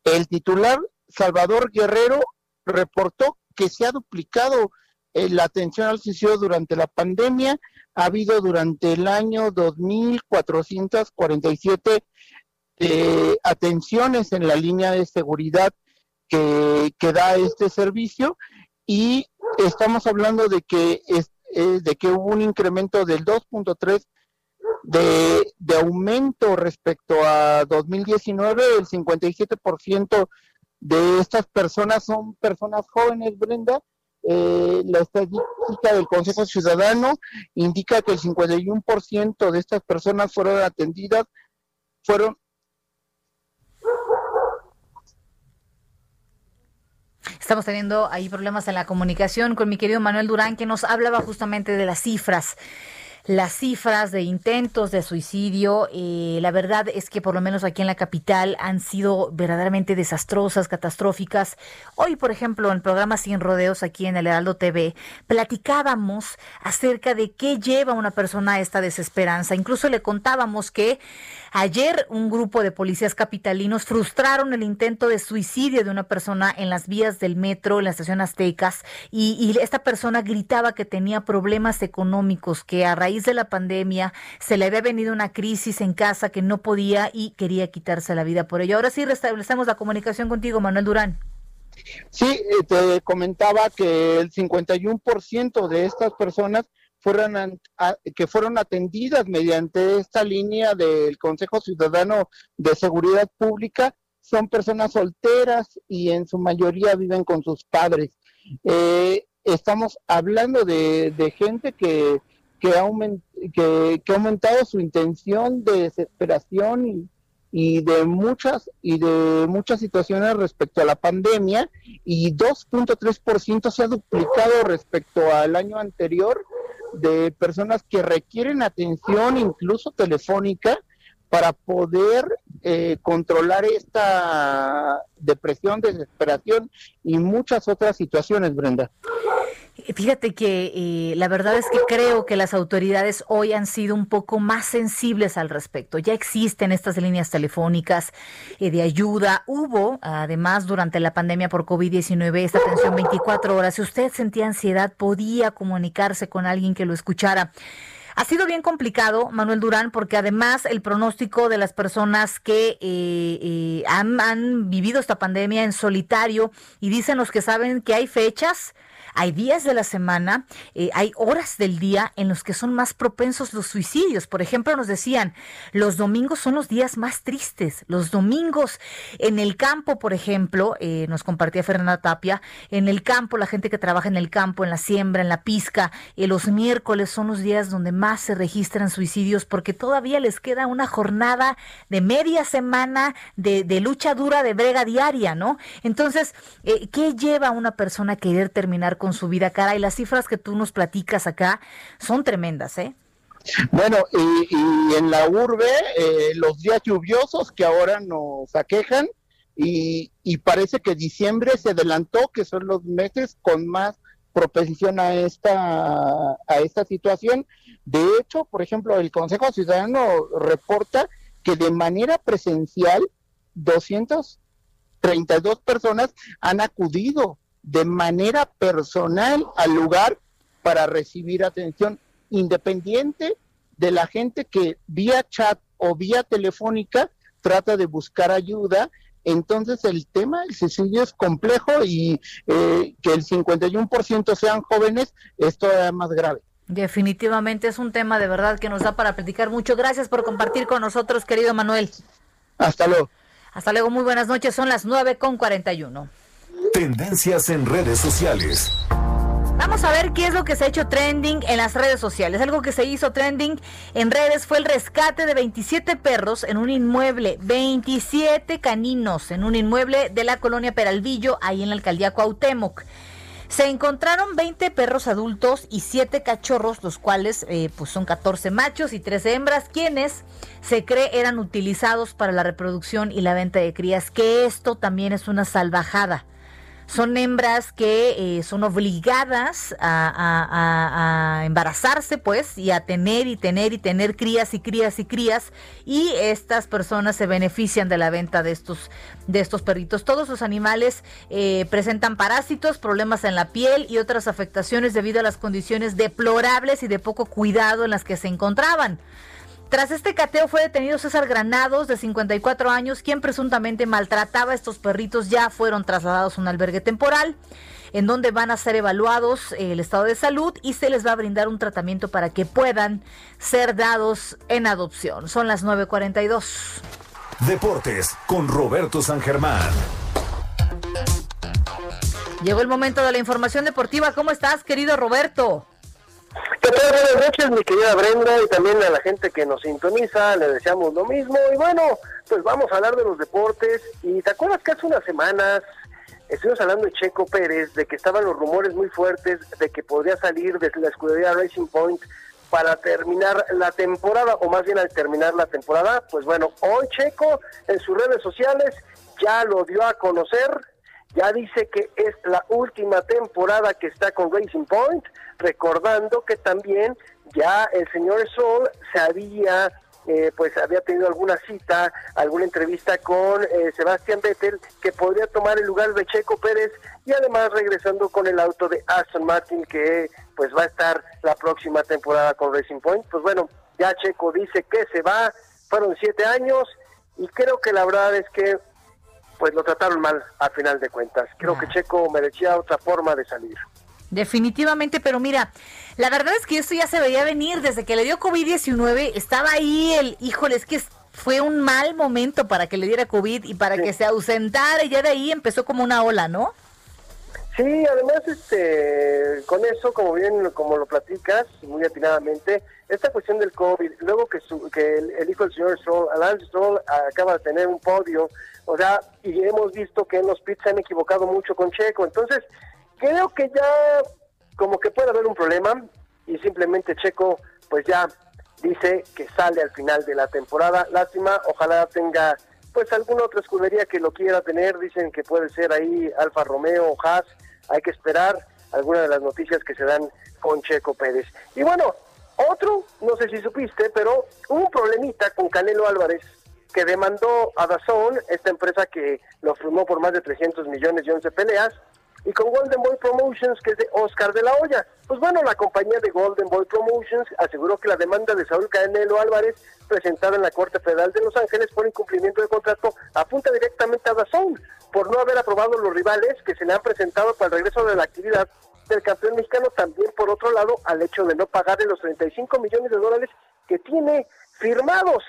el titular Salvador Guerrero reportó que se ha duplicado eh, la atención al suicidio durante la pandemia. Ha habido durante el año 2.447 eh, atenciones en la línea de seguridad que, da este servicio y estamos hablando de que, es, eh, de que hubo un incremento del 2.3 de, de aumento respecto a 2019, el 57% de estas personas son personas jóvenes, Brenda. Eh, la estadística del Consejo Ciudadano indica que el 51% de estas personas fueron atendidas, fueron Estamos teniendo ahí problemas en la comunicación con mi querido Manuel Durán, que nos hablaba justamente de las cifras las cifras de intentos de suicidio, eh, la verdad es que por lo menos aquí en la capital han sido verdaderamente desastrosas, catastróficas. Hoy, por ejemplo, en el programa Sin Rodeos aquí en el Heraldo TV, platicábamos acerca de qué lleva una persona a esta desesperanza. Incluso le contábamos que ayer un grupo de policías capitalinos frustraron el intento de suicidio de una persona en las vías del metro, en la estación Aztecas, y, y esta persona gritaba que tenía problemas económicos, que a raíz de la pandemia se le había venido una crisis en casa que no podía y quería quitarse la vida por ello. Ahora sí restablecemos la comunicación contigo, Manuel Durán. Sí, eh, te comentaba que el 51% de estas personas fueron que fueron atendidas mediante esta línea del Consejo Ciudadano de Seguridad Pública son personas solteras y en su mayoría viven con sus padres. Eh, estamos hablando de, gente que, que, ha que, ha aumentado su intención de desesperación y, y de muchas y de muchas situaciones respecto a la pandemia y 2.3% se ha duplicado respecto al año anterior de personas que requieren atención incluso telefónica para poder eh, controlar esta depresión, desesperación y muchas otras situaciones, Brenda. Fíjate que eh, la verdad es que creo que las autoridades hoy han sido un poco más sensibles al respecto. Ya existen estas líneas telefónicas eh, de ayuda. Hubo, además, durante la pandemia por COVID-19, esta atención 24 horas. Si usted sentía ansiedad, podía comunicarse con alguien que lo escuchara. Ha sido bien complicado, Manuel Durán, porque además el pronóstico de las personas que eh, eh, han vivido esta pandemia en solitario y dicen los que saben que hay fechas hay días de la semana, eh, hay horas del día en los que son más propensos los suicidios. Por ejemplo, nos decían, los domingos son los días más tristes. Los domingos en el campo, por ejemplo, eh, nos compartía Fernanda Tapia, en el campo, la gente que trabaja en el campo, en la siembra, en la pizca, eh, los miércoles son los días donde más se registran suicidios porque todavía les queda una jornada de media semana de, de lucha dura de brega diaria, ¿no? Entonces, ¿qué lleva a una persona a querer terminar con su vida, cara. Y las cifras que tú nos platicas acá son tremendas, ¿eh? Bueno, y, en la urbe, eh, los días lluviosos que ahora nos aquejan, y, parece que diciembre se adelantó, que son los meses con más propensión a esta, a esta situación. De hecho, por ejemplo, el Consejo Ciudadano reporta que de manera presencial 232 personas han acudido de manera personal al lugar para recibir atención independiente de la gente que vía chat o vía telefónica trata de buscar ayuda. Entonces el tema del suicidio es complejo y eh, que el 51% sean jóvenes es todavía más grave. Definitivamente es un tema de verdad que nos da para platicar mucho. Gracias por compartir con nosotros, querido Manuel. Hasta luego. Hasta luego, muy buenas noches. Son las 9 con 41. Tendencias en redes sociales. Vamos a ver qué es lo que se ha hecho trending en las redes sociales. Algo que se hizo trending en redes fue el rescate de 27 perros en un inmueble, 27 caninos en un inmueble de la colonia Peralvillo, ahí en la alcaldía Cuauhtémoc. Se encontraron 20 perros adultos y 7 cachorros, los cuales eh, pues son 14 machos y 13 hembras, quienes se cree eran utilizados para la reproducción y la venta de crías, que esto también es una salvajada. Son hembras que eh, son obligadas a, embarazarse, pues, y a tener y tener y tener crías y crías y crías. Y estas personas se benefician de la venta de estos, de estos perritos. Todos los animales eh, presentan parásitos, problemas en la piel y otras afectaciones debido a las condiciones deplorables y de poco cuidado en las que se encontraban. Tras este cateo fue detenido César Granados, de 54 años, quien presuntamente maltrataba a estos perritos. Ya fueron trasladados a un albergue temporal, en donde van a ser evaluados el estado de salud y se les va a brindar un tratamiento para que puedan ser dados en adopción. Son las 9.42. Deportes con Roberto San Germán. Llegó el momento de la información deportiva. ¿Cómo estás, querido Roberto? ¿Qué tal? Buenas noches, mi querida Brenda, y también a la gente que nos sintoniza, le deseamos lo mismo. Y bueno, pues vamos a hablar de los deportes. Y te acuerdas que hace unas semanas estuvimos hablando de Checo Pérez, de que estaban los rumores muy fuertes de que podría salir de la escudería Racing Point para terminar la temporada, o más bien al terminar la temporada. Pues bueno, hoy Checo en sus redes sociales ya lo dio a conocer, ya dice que es la última temporada que está con Racing Point, recordando que también ya el señor Sol se había eh, pues había tenido alguna cita, alguna entrevista con eh, Sebastián Vettel, que podría tomar el lugar de Checo Pérez y además regresando con el auto de Aston Martin, que pues va a estar la próxima temporada con Racing Point. Pues bueno, ya Checo dice que se va, fueron siete años y creo que la verdad es que pues lo trataron mal a final de cuentas. Creo que Checo merecía otra forma de salir. Definitivamente, pero mira, la verdad es que esto ya se veía venir desde que le dio COVID-19, estaba ahí el, híjole, es que fue un mal momento para que le diera COVID y para que se ausentara y ya de ahí empezó como una ola, ¿no? Sí, además, este, con eso, como bien, como lo platicas, muy atinadamente, esta cuestión del COVID, luego que, que el, hijo del señor Stroll, Alan Stroll, acaba de tener un podio, o sea, y hemos visto que en los pits se han equivocado mucho con Checo, entonces creo que ya como que puede haber un problema y simplemente Checo pues ya dice que sale al final de la temporada. Lástima, ojalá tenga pues alguna otra escudería que lo quiera tener. Dicen que puede ser ahí Alfa Romeo o Haas. Hay que esperar algunas de las noticias que se dan con Checo Pérez. Y bueno, otro, no sé si supiste, pero un problemita con Canelo Álvarez que demandó a Dazón, esta empresa que lo firmó por más de 300 millones y 11 peleas, y con Golden Boy Promotions, que es de Oscar de la Hoya. Pues bueno, la compañía de Golden Boy Promotions aseguró que la demanda de Saúl Canelo Álvarez, presentada en la Corte Federal de Los Ángeles por incumplimiento de contrato, apunta directamente a Dazón por no haber aprobado los rivales que se le han presentado para el regreso de la actividad del campeón mexicano, también por otro lado al hecho de no pagarle los 35 millones de dólares que tiene firmados.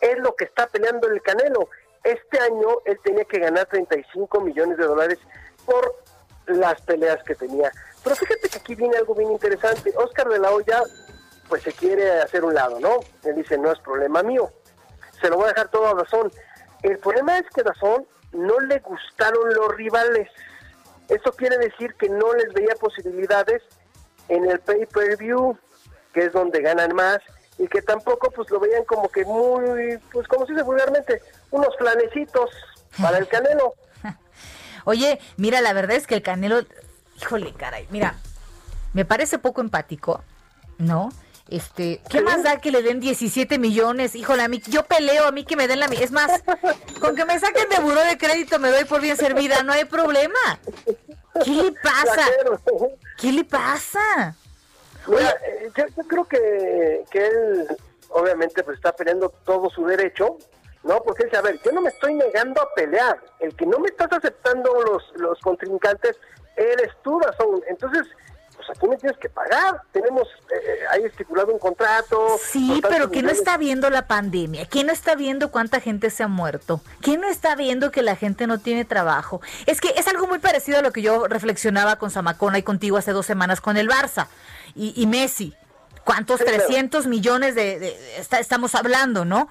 Es lo que está peleando el Canelo. Este año él tenía que ganar 35 millones de dólares por las peleas que tenía. Pero fíjate que aquí viene algo bien interesante. Oscar de la Hoya, pues se quiere hacer un lado, ¿no? Él dice, no es problema mío. Se lo voy a dejar todo a Dazón. El problema es que Dazón no le gustaron los rivales. Eso quiere decir que no les veía posibilidades en el pay-per-view, que es donde ganan más, y que tampoco pues lo veían como que muy, pues como se dice vulgarmente, unos planecitos para el Canelo. Oye, mira, la verdad es que el Canelo, híjole, caray, mira, me parece poco empático, ¿no? Este, ¿qué más da que le den 17 millones? Híjole, a mí, yo peleo, a mí que me den la... Es más, con que me saquen de buró de crédito me doy por bien servida, no hay problema. ¿Qué le pasa? ¿Qué le pasa? Mira, eh, yo, creo que, que él, obviamente, pues está peleando todo su derecho, ¿no? Porque dice, a ver, yo no me estoy negando a pelear, el que no me estás aceptando los, los contrincantes eres tú, Razón. Entonces, pues aquí me tienes que pagar, tenemos eh, ahí estipulado un contrato. Sí, pero que no está viendo la pandemia? ¿Quién no está viendo cuánta gente se ha muerto? ¿Quién no está viendo que la gente no tiene trabajo? Es que es algo muy parecido a lo que yo reflexionaba con Zamacona y contigo hace dos semanas con el Barça y, y Messi. ¿Cuántos 300 millones de, estamos hablando, no?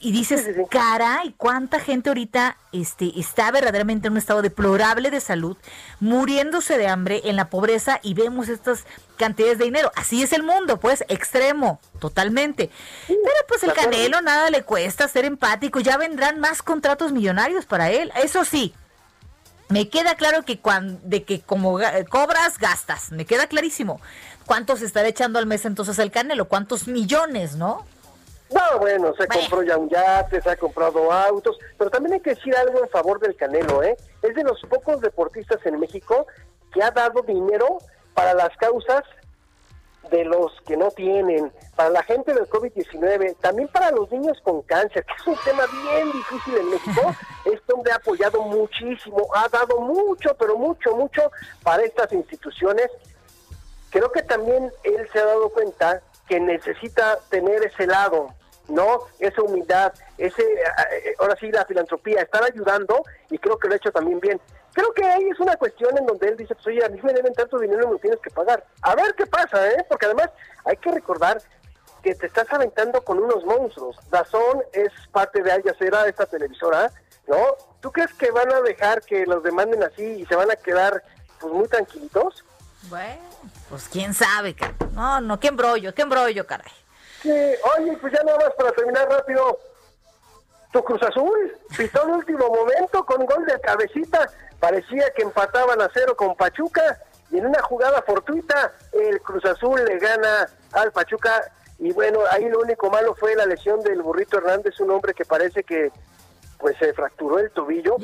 Y dices, caray, cuánta gente ahorita este, está verdaderamente en un estado deplorable de salud, muriéndose de hambre en la pobreza y vemos estas cantidades de dinero. Así es el mundo, pues, extremo, totalmente. Pero pues el Canelo nada le cuesta ser empático, ya vendrán más contratos millonarios para él. Eso sí, me queda claro que cuando, de que como cobras, gastas, me queda clarísimo. ¿Cuántos estará echando al mes entonces el Canelo? ¿Cuántos millones, no? No, bueno, se compró ya un yate, se ha comprado autos, pero también hay que decir algo en favor del Canelo, ¿eh? Es de los pocos deportistas en México que ha dado dinero para las causas de los que no tienen, para la gente del COVID-19, también para los niños con cáncer, que es un tema bien difícil en México. Este hombre ha apoyado muchísimo, ha dado mucho, pero mucho, mucho para estas instituciones. Creo que también él se ha dado cuenta que necesita tener ese lado, ¿no? Esa humildad, ese, eh, ahora sí, la filantropía, estar ayudando y creo que lo ha hecho también bien. Creo que ahí es una cuestión en donde él dice, pues oye, a mí me deben tanto dinero y me tienes que pagar. A ver qué pasa, ¿eh? Porque además hay que recordar que te estás aventando con unos monstruos. Dazón es parte de Al Jazeera, esta televisora, ¿no? ¿Tú crees que van a dejar que los demanden así y se van a quedar pues muy tranquilitos? Bueno, pues quién sabe, cara. No, no, qué embrollo, qué embrollo, caray. Sí, oye, pues ya nada más para terminar rápido. Tu Cruz Azul pitó el último momento con gol de cabecita. Parecía que empataban a cero con Pachuca. Y en una jugada fortuita, el Cruz Azul le gana al Pachuca Y bueno, ahí lo único malo fue la lesión del burrito Hernández, un hombre que parece que pues se fracturó el tobillo.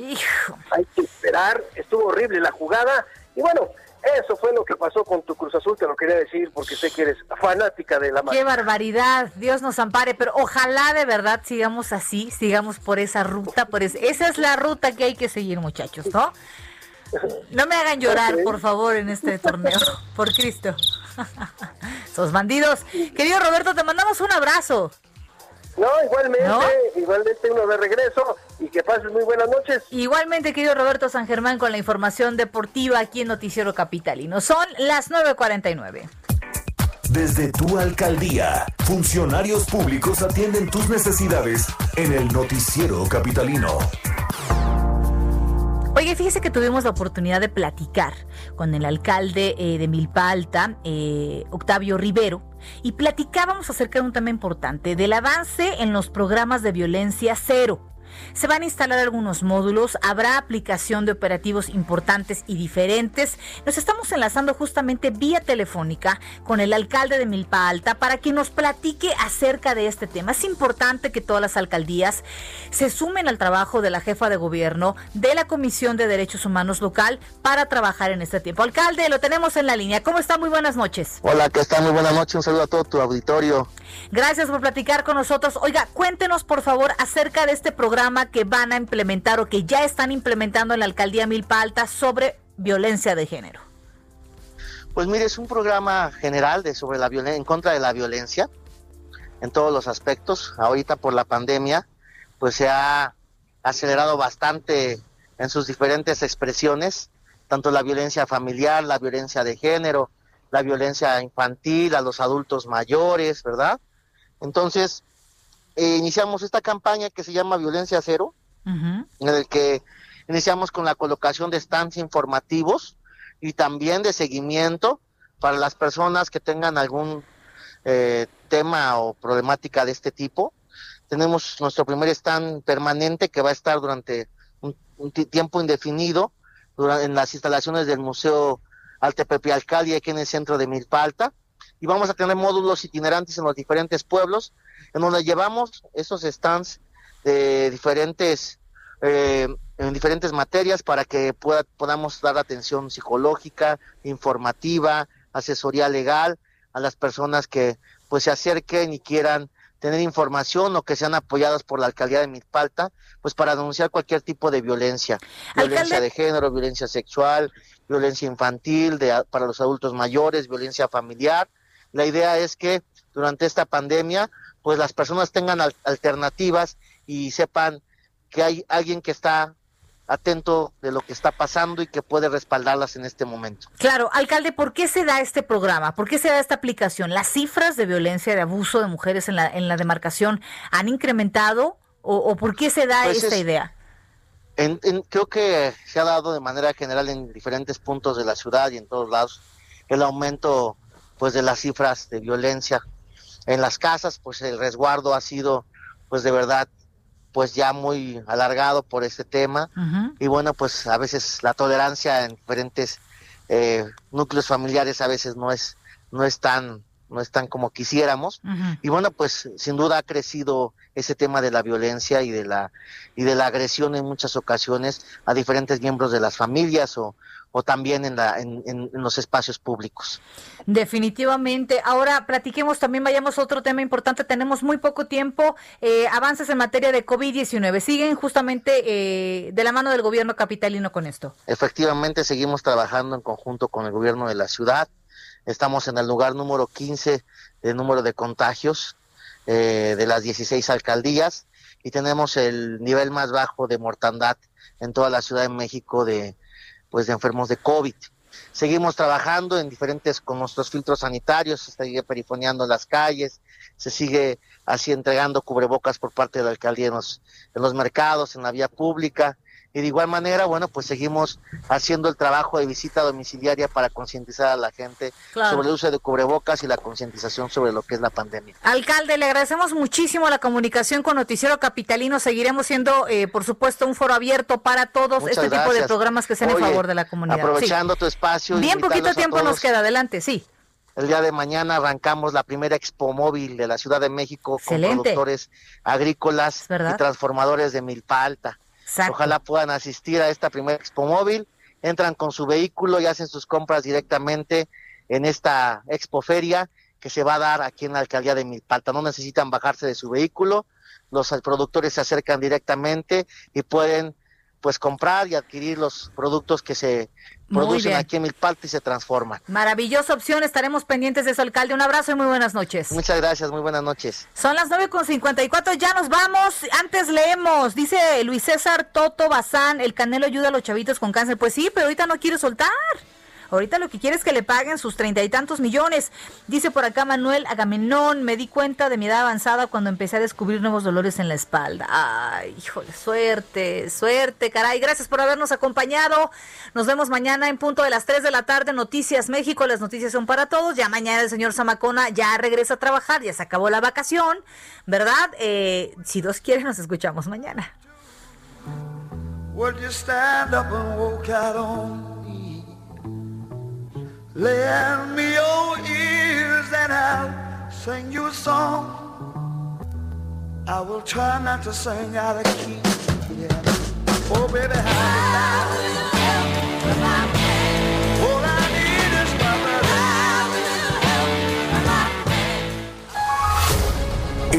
Hay que esperar, estuvo horrible la jugada. Y bueno, eso fue lo que pasó con tu Cruz Azul, te lo quería decir porque sé que eres fanática de la Qué barbaridad, Dios nos ampare, pero ojalá de verdad sigamos así, sigamos por esa ruta, por esa es la ruta que hay que seguir, muchachos, ¿no? No me hagan llorar, por favor, en este torneo, por Cristo. Sos bandidos. Querido Roberto, te mandamos un abrazo. No, igualmente, igualmente uno de regreso y que pases muy buenas noches. Igualmente, querido Roberto San Germán, con la información deportiva aquí en Noticiero Capitalino. Son las 9.49. Desde tu alcaldía, funcionarios públicos atienden tus necesidades en el Noticiero Capitalino. Oye, fíjese que tuvimos la oportunidad de platicar con el alcalde eh, de Milpa Alta, eh, Octavio Rivero, y platicábamos acerca de un tema importante, del avance en los programas de violencia cero. Se van a instalar algunos módulos, habrá aplicación de operativos importantes y diferentes. Nos estamos enlazando justamente vía telefónica con el alcalde de Milpa Alta para que nos platique acerca de este tema. Es importante que todas las alcaldías se sumen al trabajo de la jefa de gobierno de la Comisión de Derechos Humanos local para trabajar en este tiempo. Alcalde, lo tenemos en la línea. ¿Cómo está? Muy buenas noches. Hola, ¿qué está? Muy buenas noches. Un saludo a todo tu auditorio. Gracias por platicar con nosotros. Oiga, cuéntenos por favor acerca de este programa que van a implementar o que ya están implementando en la alcaldía Milpa Alta sobre violencia de género. Pues mire, es un programa general de sobre la violencia en contra de la violencia en todos los aspectos. Ahorita por la pandemia, pues se ha acelerado bastante en sus diferentes expresiones, tanto la violencia familiar, la violencia de género, la violencia infantil, a los adultos mayores, ¿verdad? Entonces, eh, iniciamos esta campaña que se llama Violencia Cero, en el que iniciamos con la colocación de stands informativos y también de seguimiento para las personas que tengan algún eh, tema o problemática de este tipo. Tenemos nuestro primer stand permanente que va a estar durante un, tiempo indefinido en las instalaciones del Museo Altepepe Alcalde aquí en el centro de Milpalta y vamos a tener módulos itinerantes en los diferentes pueblos en donde llevamos esos stands de diferentes eh, en diferentes materias para que pueda, podamos dar atención psicológica, informativa, asesoría legal a las personas que pues se acerquen y quieran tener información o que sean apoyadas por la alcaldía de Milpalta, pues para denunciar cualquier tipo de violencia, violencia de género, violencia sexual, violencia infantil, de, para los adultos mayores, violencia familiar. La idea es que durante esta pandemia pues las personas tengan alternativas y sepan que hay alguien que está atento de lo que está pasando y que puede respaldarlas en este momento. Claro, alcalde, ¿por qué se da este programa? ¿Por qué se da esta aplicación? ¿Las cifras de violencia, de abuso de mujeres en la, en la demarcación han incrementado o, por qué se da pues esta idea? En, creo que se ha dado de manera general en diferentes puntos de la ciudad y en todos lados el aumento pues de las cifras de violencia en las casas, pues el resguardo ha sido, pues de verdad, pues ya muy alargado por este tema. Y bueno, pues a veces la tolerancia en diferentes eh, núcleos familiares a veces no es, no es tan no es tan como quisiéramos. Y bueno pues sin duda ha crecido ese tema de la violencia y de la y de la agresión en muchas ocasiones a diferentes miembros de las familias o, o también en, la, en, los espacios públicos. Definitivamente. Ahora platiquemos también, vayamos a otro tema importante. Tenemos muy poco tiempo. Eh, avances en materia de COVID-19. ¿Siguen justamente eh, de la mano del gobierno capitalino con esto? Efectivamente, seguimos trabajando en conjunto con el gobierno de la ciudad. Estamos en el lugar número 15 de número de contagios eh, de las 16 alcaldías y tenemos el nivel más bajo de mortandad en toda la Ciudad de México de pues de enfermos de COVID. Seguimos trabajando en diferentes con nuestros filtros sanitarios, se sigue perifoneando las calles, se sigue así entregando cubrebocas por parte de la alcaldía en los, en los mercados, en la vía pública, y de igual manera, bueno, pues seguimos haciendo el trabajo de visita domiciliaria para concientizar a la gente sobre el uso de cubrebocas y la concientización sobre lo que es la pandemia. Alcalde, le agradecemos muchísimo la comunicación con Noticiero Capitalino. Seguiremos siendo, eh, por supuesto, un foro abierto para todos este tipo de programas que sean en favor de la comunidad. Aprovechando tu espacio. Bien poquito tiempo nos queda, adelante, sí. El día de mañana arrancamos la primera expo móvil de la Ciudad de México con productores agrícolas y transformadores de milpa alta. Ojalá puedan asistir a esta primera expo móvil, entran con su vehículo y hacen sus compras directamente en esta expoferia que se va a dar aquí en la alcaldía de Milpalta. No necesitan bajarse de su vehículo, los productores se acercan directamente y pueden pues comprar y adquirir los productos que se producen aquí en Milpalta y se transforman. Maravillosa opción, estaremos pendientes de su alcalde. Un abrazo y muy buenas noches. Muchas gracias, muy buenas noches. Son las 9.54, ya nos vamos. Antes leemos, dice Luis César Toto Bazán, el Canelo ayuda a los chavitos con cáncer. Pues sí, pero ahorita no quiere soltar. Ahorita lo que quiere es que le paguen sus treinta y tantos millones. Dice por acá Manuel Agamenón, me di cuenta de mi edad avanzada cuando empecé a descubrir nuevos dolores en la espalda. Ay, híjole, suerte, suerte, caray. Gracias por habernos acompañado. Nos vemos mañana en punto de las 3 de la tarde. Noticias México, las noticias son para todos. Ya mañana el señor Zamacona ya regresa a trabajar, ya se acabó la vacación, ¿verdad? Eh, si Dios quiere, nos escuchamos mañana. Lend me your ears and I'll sing you a song. I will try not to sing out of key. Yeah. Oh, baby, how